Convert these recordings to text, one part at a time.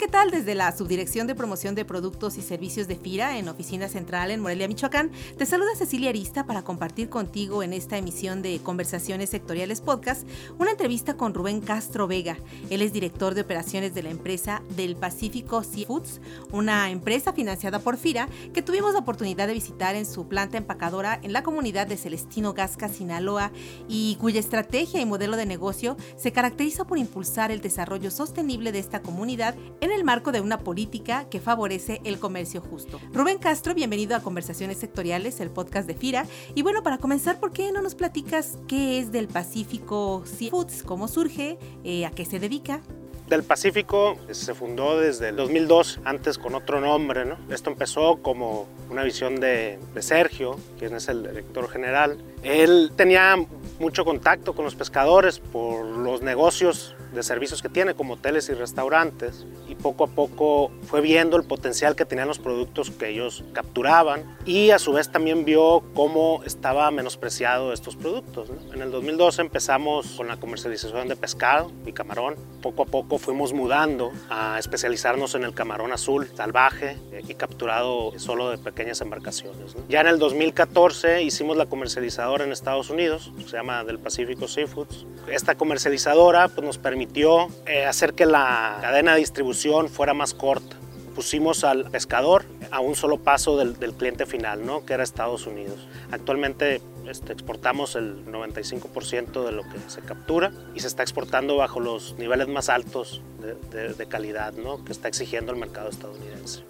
¿Qué tal? Desde la Subdirección de Promoción de Productos y Servicios de FIRA en Oficina Central en Morelia, Michoacán, te saluda Cecilia Arista para compartir contigo en esta emisión de Conversaciones Sectoriales Podcast una entrevista con Rubén Castro Vega. Él es director de operaciones de la empresa del Pacífico Seafoods, una empresa financiada por FIRA que tuvimos la oportunidad de visitar en su planta empacadora en la comunidad de Celestino Gasca, Sinaloa, y cuya estrategia y modelo de negocio se caracteriza por impulsar el desarrollo sostenible de esta comunidad en el marco de una política que favorece el comercio justo. Rubén Castro, bienvenido a Conversaciones Sectoriales, el podcast de FIRA. Y bueno, para comenzar, ¿por qué no nos platicas qué es del Pacífico Seafoods, cómo surge, eh, a qué se dedica? Del Pacífico se fundó desde el 2002, antes con otro nombre. ¿no? Esto empezó como una visión de, de Sergio, quien es el director general. Él tenía mucho contacto con los pescadores por los negocios de servicios que tiene, como hoteles y restaurantes, poco a poco fue viendo el potencial que tenían los productos que ellos capturaban y a su vez también vio cómo estaba menospreciado estos productos. En el 2012 empezamos con la comercialización de pescado y camarón. Poco a poco fuimos mudando a especializarnos en el camarón azul salvaje eh, y capturado solo de pequeñas embarcaciones. Ya en el 2014 hicimos la comercializadora en Estados Unidos, se llama del Pacífico Seafoods. Esta comercializadora pues, nos permitió eh, hacer que la cadena de distribución fuera más corta. Pusimos al pescador a un solo paso del, del cliente final, ¿no? que era Estados Unidos. Actualmente este, exportamos el 95% de lo que se captura y se está exportando bajo los niveles más altos de, de, de calidad ¿no? que está exigiendo el mercado estadounidense.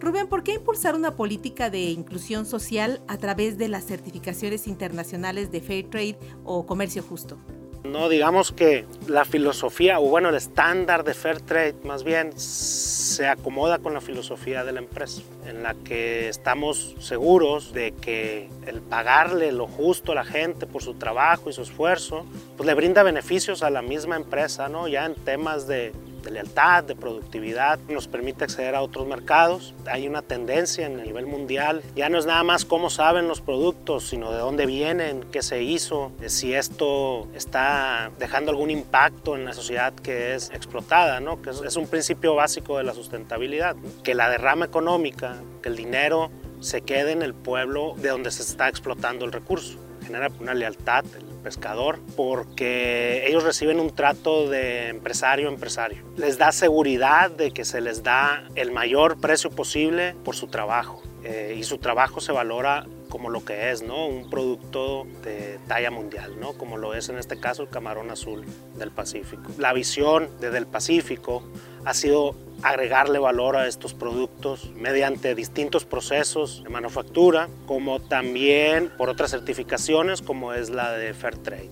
Rubén, ¿por qué impulsar una política de inclusión social a través de las certificaciones internacionales de Fair Trade o comercio justo? No, digamos que la filosofía, o bueno, el estándar de Fair Trade más bien se acomoda con la filosofía de la empresa, en la que estamos seguros de que el pagarle lo justo a la gente por su trabajo y su esfuerzo, pues le brinda beneficios a la misma empresa, ¿no? Ya en temas de de lealtad, de productividad, nos permite acceder a otros mercados. Hay una tendencia en el nivel mundial, ya no es nada más cómo saben los productos, sino de dónde vienen, qué se hizo, si esto está dejando algún impacto en la sociedad que es explotada, ¿no? que es un principio básico de la sustentabilidad, que la derrama económica, que el dinero se quede en el pueblo de donde se está explotando el recurso. Genera una lealtad, pescador porque ellos reciben un trato de empresario a empresario. Les da seguridad de que se les da el mayor precio posible por su trabajo eh, y su trabajo se valora como lo que es, ¿no? Un producto de talla mundial, ¿no? Como lo es en este caso el camarón azul del Pacífico. La visión desde el Pacífico ha sido agregarle valor a estos productos mediante distintos procesos de manufactura, como también por otras certificaciones como es la de Fair Trade.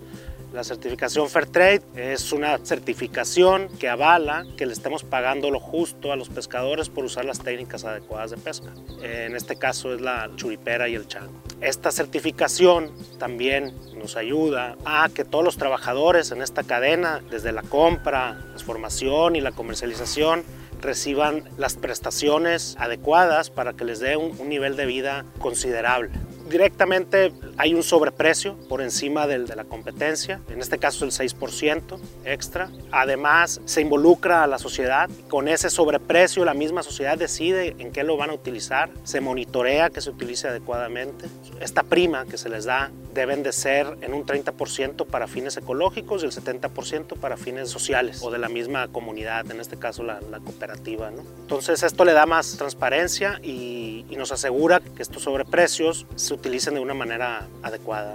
La certificación Fairtrade es una certificación que avala que le estemos pagando lo justo a los pescadores por usar las técnicas adecuadas de pesca. En este caso es la churipera y el chango. Esta certificación también nos ayuda a que todos los trabajadores en esta cadena, desde la compra, la formación y la comercialización, reciban las prestaciones adecuadas para que les dé un nivel de vida considerable directamente hay un sobreprecio por encima del, de la competencia, en este caso el 6% extra. Además, se involucra a la sociedad. Con ese sobreprecio, la misma sociedad decide en qué lo van a utilizar, se monitorea que se utilice adecuadamente. Esta prima que se les da deben de ser en un 30% para fines ecológicos y el 70% para fines sociales o de la misma comunidad, en este caso la, la cooperativa. ¿no? Entonces esto le da más transparencia y, y, nos asegura que estos sobreprecios se utilicen de una manera adecuada.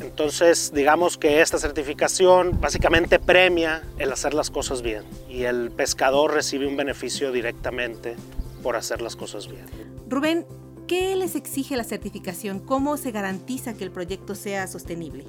Entonces, digamos que esta certificación básicamente premia el hacer las cosas bien y el pescador recibe un beneficio directamente por hacer las cosas bien. Rubén, ¿qué les exige la certificación? ¿Cómo se garantiza que el proyecto sea sostenible?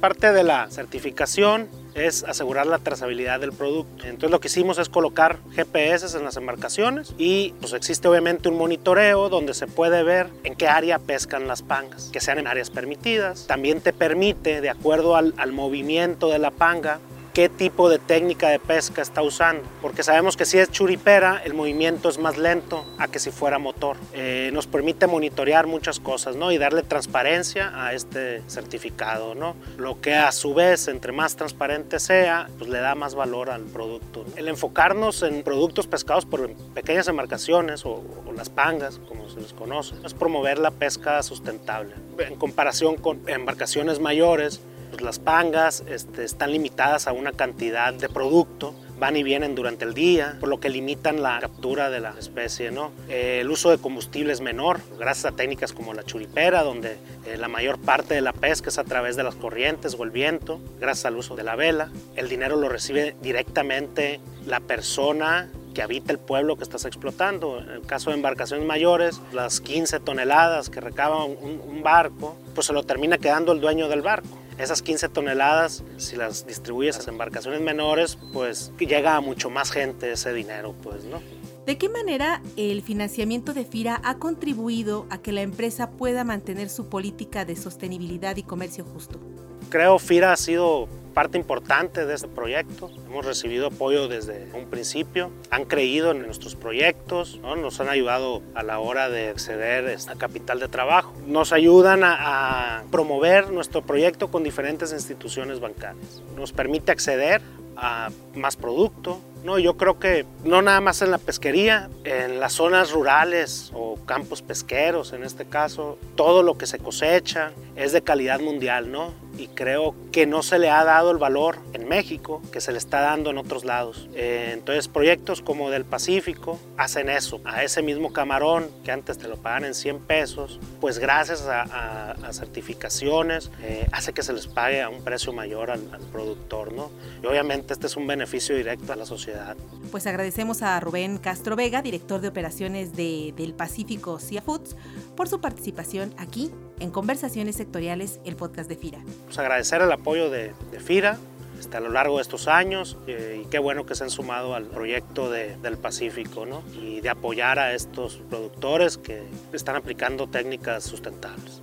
Parte de la certificación es asegurar la trazabilidad del producto. Entonces lo que hicimos es colocar GPS en las embarcaciones y pues existe obviamente un monitoreo donde se puede ver en qué área pescan las pangas, que sean en áreas permitidas. También te permite, de acuerdo al, al movimiento de la panga, qué tipo de técnica de pesca está usando, porque sabemos que si es churipera el movimiento es más lento a que si fuera motor. Eh, nos permite monitorear muchas cosas ¿no? y darle transparencia a este certificado, ¿no? lo que a su vez entre más transparente sea, pues le da más valor al producto. El enfocarnos en productos pescados por pequeñas embarcaciones o, o las pangas, como se les conoce, es promover la pesca sustentable. En comparación con embarcaciones mayores, pues las pangas este, están limitadas a una cantidad de producto, van y vienen durante el día, por lo que limitan la captura de la especie. ¿no? Eh, el uso de combustible es menor, gracias a técnicas como la churipera, donde eh, la mayor parte de la pesca es a través de las corrientes o el viento, gracias al uso de la vela. El dinero lo recibe directamente la persona que habita el pueblo que estás explotando. En el caso de embarcaciones mayores, las 15 toneladas que recaba un, un barco, pues se lo termina quedando el dueño del barco. Esas 15 toneladas, si las distribuyes a embarcaciones menores, pues llega a mucho más gente ese dinero, pues, ¿no? ¿De qué manera el financiamiento de FIRA ha contribuido a que la empresa pueda mantener su política de sostenibilidad y comercio justo? Creo FIRA ha sido parte importante de este proyecto. Hemos recibido apoyo desde un principio, han creído en nuestros proyectos, ¿no? nos han ayudado a la hora de acceder a capital de trabajo, nos ayudan a, a promover nuestro proyecto con diferentes instituciones bancarias, nos permite acceder a más producto, no, yo creo que no nada más en la pesquería, en las zonas rurales o campos pesqueros en este caso, todo lo que se cosecha es de calidad mundial, ¿no? Y creo que no se le ha dado el valor en México que se le está dando en otros lados. Eh, entonces proyectos como del Pacífico hacen eso, a ese mismo camarón que antes te lo pagan en 100 pesos, pues gracias a, a, a certificaciones eh, hace que se les pague a un precio mayor al, al productor, ¿no? Y obviamente este es un beneficio directo a la sociedad pues agradecemos a Rubén Castro Vega, director de operaciones de, del Pacífico Sea Foods, por su participación aquí en Conversaciones Sectoriales, el podcast de FIRA. Pues agradecer el apoyo de, de FIRA este, a lo largo de estos años eh, y qué bueno que se han sumado al proyecto de, del Pacífico ¿no? y de apoyar a estos productores que están aplicando técnicas sustentables.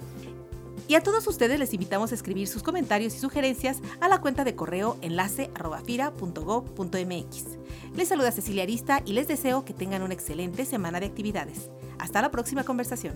Y a todos ustedes les invitamos a escribir sus comentarios y sugerencias a la cuenta de correo enlace.fira.gov.mx. Les saluda Cecilia Arista y les deseo que tengan una excelente semana de actividades. Hasta la próxima conversación.